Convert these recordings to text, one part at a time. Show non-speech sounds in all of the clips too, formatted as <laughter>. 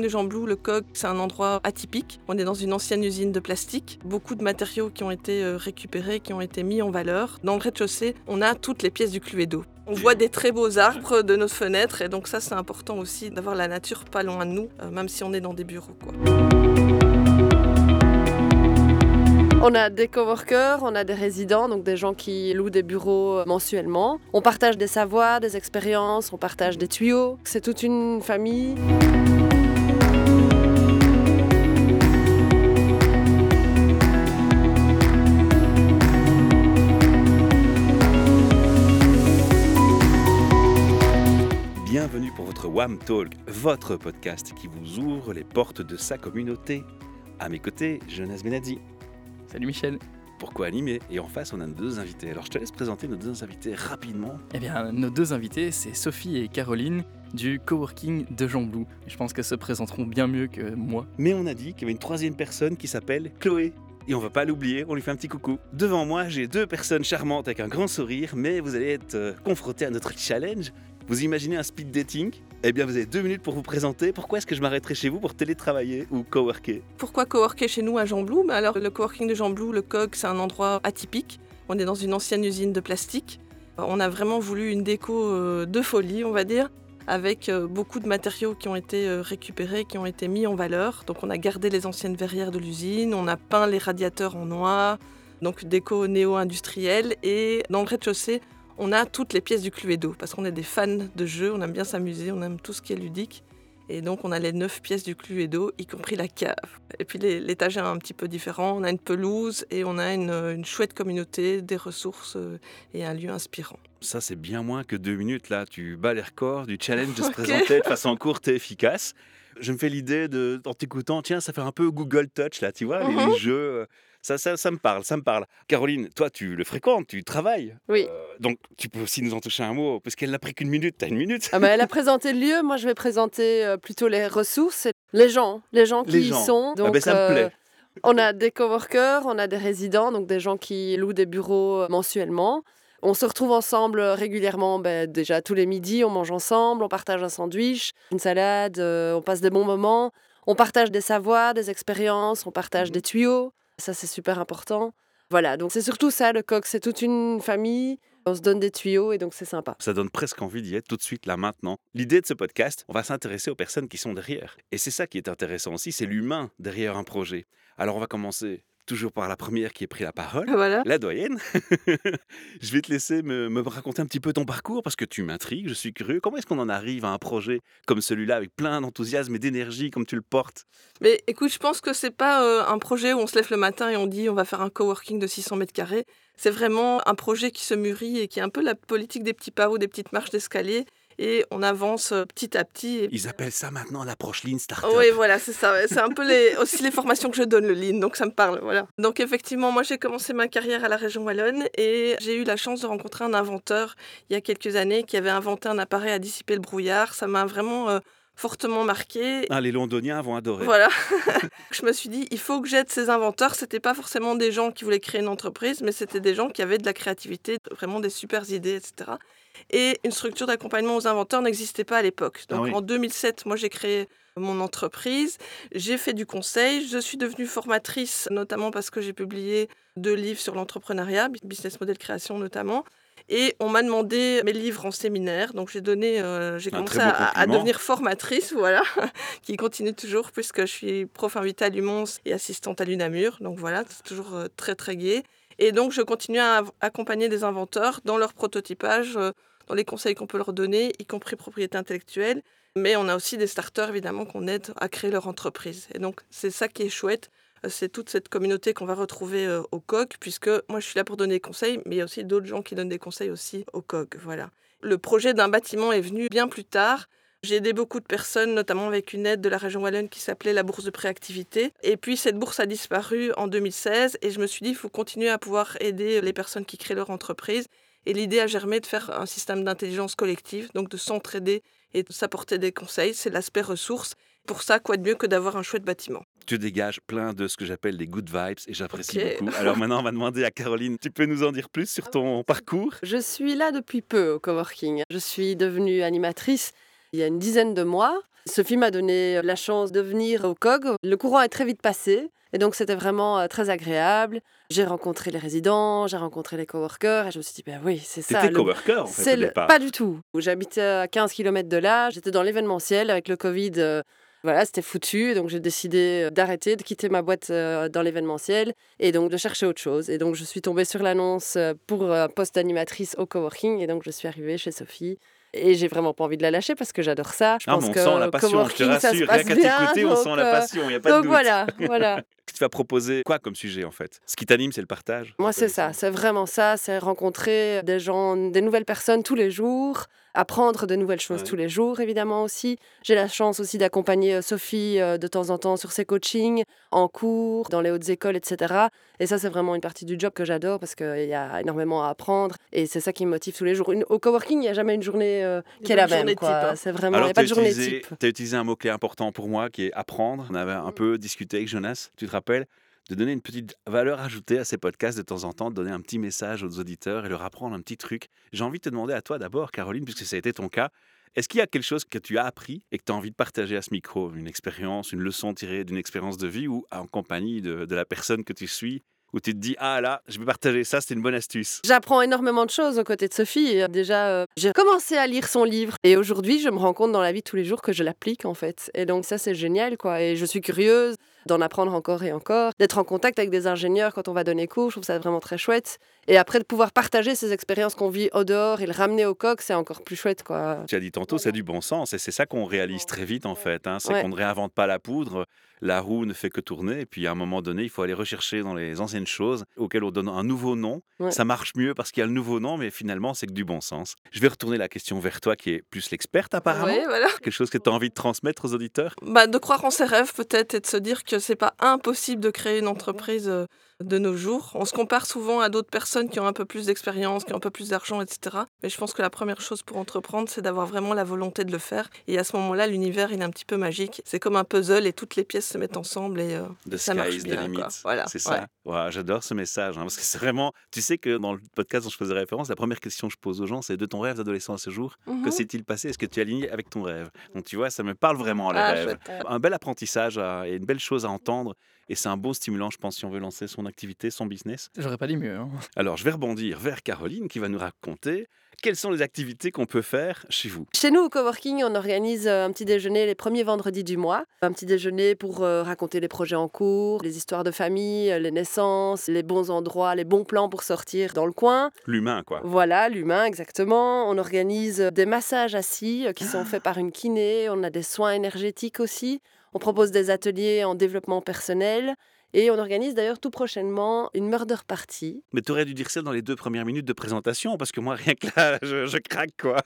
de Jean Blou, le COG, c'est un endroit atypique. On est dans une ancienne usine de plastique. Beaucoup de matériaux qui ont été euh, récupérés, qui ont été mis en valeur. Dans le rez-de-chaussée, on a toutes les pièces du Cluedo. On voit des très beaux arbres de nos fenêtres et donc ça c'est important aussi d'avoir la nature pas loin de nous, euh, même si on est dans des bureaux. On a des coworkers, on a des résidents, donc des gens qui louent des bureaux euh, mensuellement. On partage des savoirs, des expériences, on partage des tuyaux. C'est toute une famille. WAM Talk, votre podcast qui vous ouvre les portes de sa communauté. À mes côtés, Jonas Benazzi. Salut Michel. Pourquoi animer? Et en face, on a nos deux invités. Alors, je te laisse présenter nos deux invités rapidement. Eh bien, nos deux invités, c'est Sophie et Caroline du coworking de Jean Blou. Je pense qu'elles se présenteront bien mieux que moi. Mais on a dit qu'il y avait une troisième personne qui s'appelle Chloé. Et on va pas l'oublier, on lui fait un petit coucou. Devant moi, j'ai deux personnes charmantes avec un grand sourire, mais vous allez être euh, confrontés à notre challenge. Vous imaginez un speed dating? Eh bien, vous avez deux minutes pour vous présenter. Pourquoi est-ce que je m'arrêterai chez vous pour télétravailler ou coworker? Pourquoi coworker chez nous à Jean Blou Alors le coworking de Jean Blou, le COG, c'est un endroit atypique. On est dans une ancienne usine de plastique. On a vraiment voulu une déco euh, de folie, on va dire, avec euh, beaucoup de matériaux qui ont été euh, récupérés, qui ont été mis en valeur. Donc on a gardé les anciennes verrières de l'usine, on a peint les radiateurs en noir, donc déco néo-industrielle. Et dans le rez-de-chaussée, on a toutes les pièces du Cluedo, parce qu'on est des fans de jeux, on aime bien s'amuser, on aime tout ce qui est ludique. Et donc on a les neuf pièces du Cluedo, y compris la cave. Et puis les- l'étage est un petit peu différent, on a une pelouse et on a une, une chouette communauté, des ressources euh, et un lieu inspirant. Ça, c'est bien moins que deux minutes là. Tu bats les records du challenge de se <laughs> présenter de façon courte et efficace. Je me fais l'idée de, en t'écoutant, tiens, ça fait un peu Google Touch là, tu vois, les- les, Mhm. <laughs> jeux. euh, Ça, ça, ça me parle, ça me parle. Caroline, toi, tu le fréquentes, tu travailles. Oui. Euh, donc, tu peux aussi nous en toucher un mot, parce qu'elle n'a pris qu'une minute. T'as une minute. Ah bah, elle a présenté le lieu, moi je vais présenter euh, plutôt les ressources, et les gens, les gens qui Les y sont. Ah ben, ça me euh, plaît. On a des coworkers, on a des résidents, donc des gens qui louent des bureaux euh, mensuellement. On se retrouve ensemble euh, régulièrement, ben, déjà tous les midis, on mange ensemble, on partage un sandwich, une salade, euh, on passe des bons moments, on partage des savoirs, des expériences, on partage Mhm. des tuyaux, ça c'est super important. Voilà, donc c'est surtout ça le coq, c'est toute une famille, on se donne des tuyaux et donc c'est sympa. Ça donne presque envie d'y être tout de suite, là, maintenant. L'idée de ce podcast, on va s'intéresser aux personnes qui sont derrière. Et c'est ça qui est intéressant aussi, c'est l'humain derrière un projet. Alors, on va commencer toujours par la première qui a pris la parole. Voilà. La doyenne, <laughs> je vais te laisser me, me raconter un petit peu ton parcours parce que tu m'intrigues, je suis curieux. Comment est-ce qu'on en arrive à un projet comme celui-là avec plein d'enthousiasme et d'énergie comme tu le portes? Mais écoute, je pense que c'est pas euh, un projet où on se lève le matin et on dit on va faire un coworking de 600 mètres carrés. C'est vraiment un projet qui se mûrit et qui est un peu la politique des petits pas ou des petites marches d'escalier. Et on avance euh, petit à petit. Et... Ils appellent ça maintenant l'approche Lean Startup. Oui, voilà, c'est ça. C'est un peu les, aussi les formations que je donne, le Lean, donc ça me parle. Voilà. Donc effectivement, moi j'ai commencé ma carrière à la région Wallonne et j'ai eu la chance de rencontrer un inventeur il y a quelques années qui avait inventé un appareil à dissiper le brouillard. Ça m'a vraiment euh, fortement marqué. Ah, les Londoniens vont adorer. Voilà. <laughs> je me suis dit, il faut que j'aide ces inventeurs. C'était pas forcément des gens qui voulaient créer une entreprise, mais c'était des gens qui avaient de la créativité, vraiment des super idées, etc. Et une structure d'accompagnement aux inventeurs n'existait pas à l'époque. Donc Ah oui. en 2007, moi j'ai créé mon entreprise, j'ai fait du conseil, je suis devenue formatrice, notamment parce que j'ai publié deux livres sur l'entrepreneuriat, business model création notamment. Et on m'a demandé mes livres en séminaire, donc j'ai donné, euh, j'ai commencé à, devenir formatrice, <laughs> voilà <laughs> qui continue toujours puisque je suis prof invitée à Lumons et assistante à l'UNAMUR. Donc voilà, c'est toujours euh, très très gai. Et donc je continue à accompagner des inventeurs dans leur prototypage, euh, dans les conseils qu'on peut leur donner, y compris propriété intellectuelle. Mais on a aussi des starters évidemment qu'on aide à créer leur entreprise. Et donc c'est ça qui est chouette. Euh, C'est toute cette communauté qu'on va retrouver euh, au COG, puisque moi je suis là pour donner des conseils, mais il y a aussi d'autres gens qui donnent des conseils aussi au COG. Voilà. Le projet d'un bâtiment est venu bien plus tard. J'ai aidé beaucoup de personnes, notamment avec une aide de la région Wallonne qui s'appelait la bourse de préactivité. Et puis cette bourse a disparu en 2016 et je me suis dit il faut continuer à pouvoir aider les personnes qui créent leur entreprise. Et l'idée a germé de faire un système d'intelligence collective, donc de s'entraider et de s'apporter des conseils. C'est l'aspect ressources. Pour ça, quoi de mieux que d'avoir un chouette bâtiment Tu dégages plein de ce que j'appelle des good vibes et j'apprécie beaucoup. Alors maintenant, on va demander à Caroline, tu peux nous en dire plus sur ton parcours? Je suis là depuis peu au coworking. Je suis devenue animatrice il y a une dizaine de mois. Sophie m'a donné la chance de venir au COG. Le courant est très vite passé. Et donc, c'était vraiment euh, très agréable. J'ai rencontré les résidents, j'ai rencontré les coworkers et je me suis dit, ben oui, c'est ça. T'étais coworker en fait au départ. Pas du tout. J'habitais à 15 km de là. J'étais dans l'événementiel avec le Covid. Voilà, c'était foutu. Donc, j'ai décidé euh, d'arrêter, de quitter ma boîte euh, dans l'événementiel et donc de chercher autre chose. Et donc, je suis tombée sur l'annonce euh, pour un poste d'animatrice au coworking. Et donc, je suis arrivée chez Sophie. Et j'ai vraiment pas envie de la lâcher parce que j'adore ça. Je Ah, pense on que sent la passion, je te rassure. Rien qu'à t'écouter, on sent la passion, il n'y a pas de Donc doute. voilà, <laughs> voilà. Tu vas proposer quoi comme sujet en fait? Ce qui t'anime, c'est le partage. Moi, c'est ça, c'est vraiment ça, c'est rencontrer des gens, des nouvelles personnes tous les jours, apprendre de nouvelles choses Ouais. tous les jours, évidemment aussi. J'ai la chance aussi d'accompagner euh, Sophie euh, de temps en temps sur ses coachings, en cours, dans les hautes écoles, etc. Et ça, c'est vraiment une partie du job que j'adore parce qu'il y a énormément à apprendre et c'est ça qui me motive tous les jours. Une- au coworking, il n'y a jamais une journée euh, qui est pas la de même. journée hein. C'est vraiment, il n'y a pas tu de journée utilisé, type. as utilisé un mot-clé important pour moi qui est apprendre. On avait un peu discuté avec Jonas, tu te rappelles de donner une petite valeur ajoutée à ces podcasts de temps en temps, de donner un petit message aux auditeurs et leur apprendre un petit truc. J'ai envie de te demander à toi d'abord, Caroline, puisque ça a été ton cas, est-ce qu'il y a quelque chose que tu as appris et que tu as envie de partager à ce micro? Une expérience, une leçon tirée d'une expérience de vie ou en compagnie de, la personne que tu suis où tu te dis, ah là, je vais partager ça, c'est une bonne astuce. J'apprends énormément de choses aux côtés de Sophie. Euh, Déjà, euh, j'ai commencé à lire son livre et aujourd'hui, je me rends compte dans la vie tous les jours que je l'applique en fait. Et donc ça, c'est génial quoi. Et je suis curieuse d'en apprendre encore et encore, d'être en contact avec des ingénieurs quand on va donner cours. Je trouve ça vraiment très chouette. Et après, de pouvoir partager ces expériences qu'on vit au dehors et le ramener au coq, c'est encore plus chouette quoi. Tu as dit tantôt, c'est du bon sens et c'est ça qu'on réalise très vite en fait. hein. C'est Ouais. qu'on ne réinvente pas la poudre, la roue ne fait que tourner et puis à un moment donné, il faut aller rechercher dans les anciennes choses auxquelles on donne un nouveau nom. Ouais. Ça marche mieux parce qu'il y a le nouveau nom, mais finalement, c'est que du bon sens. Je vais retourner la question vers toi qui est plus l'experte apparemment. Oui, voilà. Quelque chose que tu as envie de transmettre aux auditeurs? Bah, de croire en ses rêves peut-être et de se dire que c'est pas impossible de créer une entreprise euh, de nos jours. On se compare souvent à d'autres personnes qui ont un peu plus d'expérience, qui ont un peu plus d'argent, etc. Mais je pense que la première chose pour entreprendre, c'est d'avoir vraiment la volonté de le faire. Et à ce moment-là, l'univers, il est un petit peu magique. C'est comme un puzzle et toutes les pièces se mettent ensemble et euh, The Ça marche is bien, quoi. Voilà, C'est ça. Ouais, J'adore ce message. hein, parce que c'est vraiment. Tu sais que dans le podcast dont je faisais référence, la première question que je pose aux gens, c'est de ton rêve d'adolescent à ce jour, Mhm. que s'est-il passé? Est-ce que tu es aligné avec ton rêve? Donc tu vois, ça me parle vraiment les Ah, rêves. Un bel apprentissage à- et une belle chose à entendre. Et c'est un bon stimulant, je pense, si on veut lancer son activité, son business. J'aurais pas dit mieux. hein. Alors, je vais rebondir vers Caroline qui va nous raconter quelles sont les activités qu'on peut faire chez vous. Chez nous, au coworking, on organise euh, un petit déjeuner les premiers vendredis du mois. Un petit déjeuner pour euh, raconter les projets en cours, les histoires de famille, euh, les naissances, les bons endroits, les bons plans pour sortir dans le coin. L'humain, quoi. Voilà, l'humain, exactement. On organise des massages assis euh, qui sont faits par une kiné. On a des soins énergétiques aussi. On propose des ateliers en développement personnel. Et on organise d'ailleurs tout prochainement une murder party. Mais tu aurais dû dire ça dans les deux premières minutes de présentation, parce que moi, rien que là, je, je craque, quoi.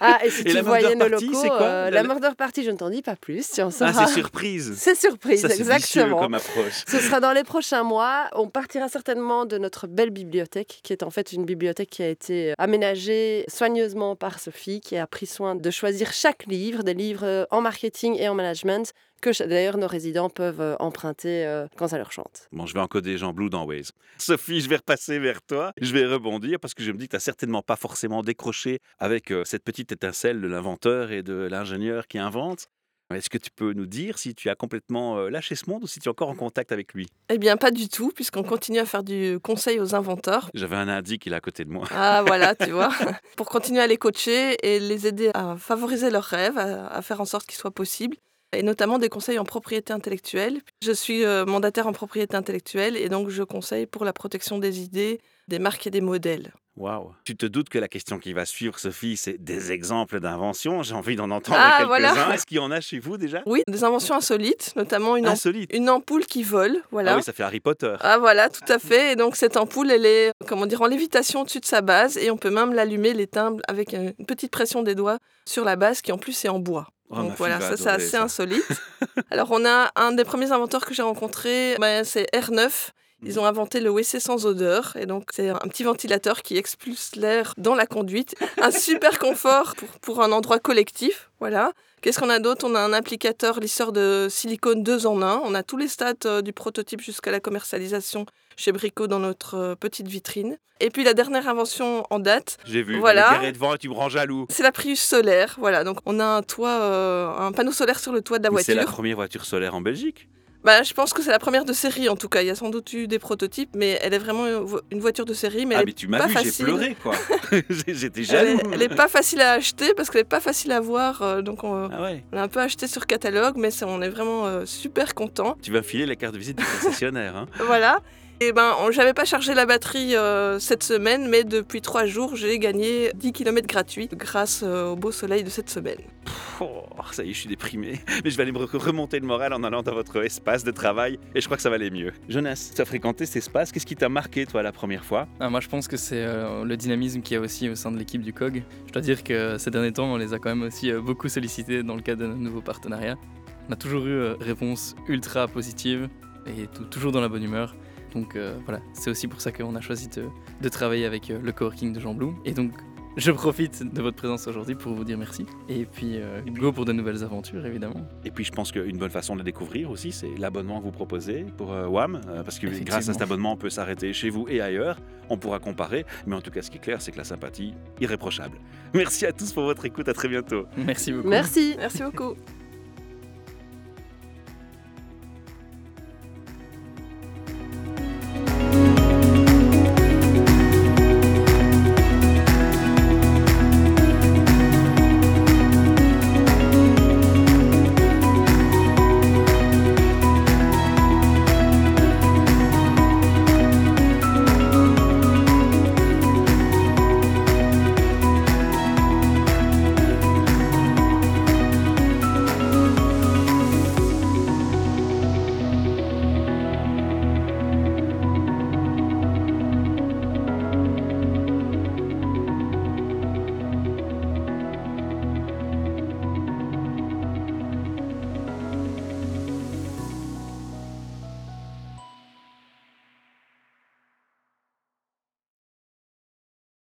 Ah, et si Et tu la voyais murder nos party, locaux, c'est quoi euh, La- la murder party, je ne t'en dis pas plus. Tu en Ah, sauras. c'est surprise. <laughs> C'est surprise, Ça, exactement. comme approche. Ce sera dans les prochains mois. On partira certainement de notre belle bibliothèque, qui est en fait une bibliothèque qui a été aménagée soigneusement par Sophie, qui a pris soin de choisir chaque livre, des livres en marketing et en management, que d'ailleurs nos résidents peuvent euh, emprunter euh, quand ça leur chante. Bon, je vais encoder Jean Blou dans Waze. Sophie, je vais repasser vers toi. Je vais rebondir parce que je me dis que tu n'as certainement pas forcément décroché avec euh, cette petite étincelle de l'inventeur et de l'ingénieur qui invente. Est-ce que tu peux nous dire si tu as complètement lâché ce monde ou si tu es encore en contact avec lui? Eh bien, pas du tout, puisqu'on continue à faire du conseil aux inventeurs. J'avais un indice qu'il est à côté de moi. Ah voilà, tu <laughs> vois. Pour continuer à les coacher et les aider à favoriser leurs rêves, à, à faire en sorte qu'ils soient possibles. Et notamment des conseils en propriété intellectuelle. Je suis euh, mandataire en propriété intellectuelle et donc je conseille pour la protection des idées, des marques et des modèles. Waouh Tu te doutes que la question qui va suivre, Sophie, c'est des exemples d'inventions? J'ai envie d'en entendre Ah, quelques-uns. voilà. <laughs> Est-ce qu'il y en a chez vous déjà? Oui, des inventions insolites, notamment une, am- Insolite. une ampoule qui vole. Voilà. Ah oui, ça fait Harry Potter. Ah voilà, tout à fait. Et donc cette ampoule, elle est, comment dire, en lévitation au-dessus de sa base et on peut même l'allumer, l'éteindre avec une petite pression des doigts sur la base qui en plus est en bois. Oh, ma donc voilà, ça c'est assez ça. insolite. <laughs> Alors on a un des premiers inventeurs que j'ai rencontré, ben, c'est R9. Ils ont inventé le WC sans odeur. Et donc, c'est un petit ventilateur qui expulse l'air dans la conduite. Un super confort pour, pour un endroit collectif. Voilà. Qu'est-ce qu'on a d'autre? On a un applicateur lisseur de silicone 2 en 1. On a tous les stades euh, du prototype jusqu'à la commercialisation chez Brico dans notre euh, petite vitrine. Et puis la dernière invention en date, J'ai vu. Voilà. Devant et tu me rends jaloux. c'est la Prius solaire. Voilà, donc on a un toit, euh, un panneau solaire sur le toit de la Mais C'est voiture. la première voiture solaire en Belgique. Bah, je pense que c'est la première de série en tout cas. Il y a sans doute eu des prototypes, mais elle est vraiment une vo- une voiture de série. Mais ah, elle, mais est tu m'as vu, j'ai pleuré, quoi. <laughs> <laughs> J'étais jaloux. elle est pas facile à acheter parce qu'elle est pas facile à voir. euh, donc on, Ah ouais. on a un peu acheté sur catalogue, mais on est vraiment euh, super content. Tu vas filer la carte de visite du <laughs> concessionnaire. Hein. Voilà. Et ben, on- j'avais pas chargé la batterie euh, cette semaine, mais depuis trois jours, j'ai gagné 10 km gratuits grâce euh, au beau soleil de cette semaine. Oh, ça y est, je suis déprimé. <laughs> Mais je vais aller me re- remonter le moral en allant dans votre espace de travail et je crois que ça va aller mieux. Jonas, tu as fréquenté cet espace. Qu'est-ce qui t'a marqué, toi, la première fois? Ah, moi, je pense que c'est euh, le dynamisme qu'il y a aussi au sein de l'équipe du COG. Je dois dire que ces derniers temps, on les a quand même aussi euh, beaucoup sollicités dans le cadre de nos nouveaux partenariats. On a toujours eu euh, réponse ultra positive et tou- toujours dans la bonne humeur. Donc euh, voilà, c'est aussi pour ça qu'on a choisi de, de travailler avec euh, le coworking de Jean Blou. Et donc, je profite de votre présence aujourd'hui pour vous dire merci. Et puis, euh, go pour de nouvelles aventures, évidemment. Et puis, je pense qu'une bonne façon de découvrir aussi, c'est l'abonnement que vous proposez pour euh, WAM. euh, parce que grâce à cet abonnement, on peut s'arrêter chez vous et ailleurs. On pourra comparer. Mais en tout cas, ce qui est clair, c'est que la sympathie, irréprochable. Merci à tous pour votre écoute. À très bientôt. Merci beaucoup. Merci. Merci beaucoup.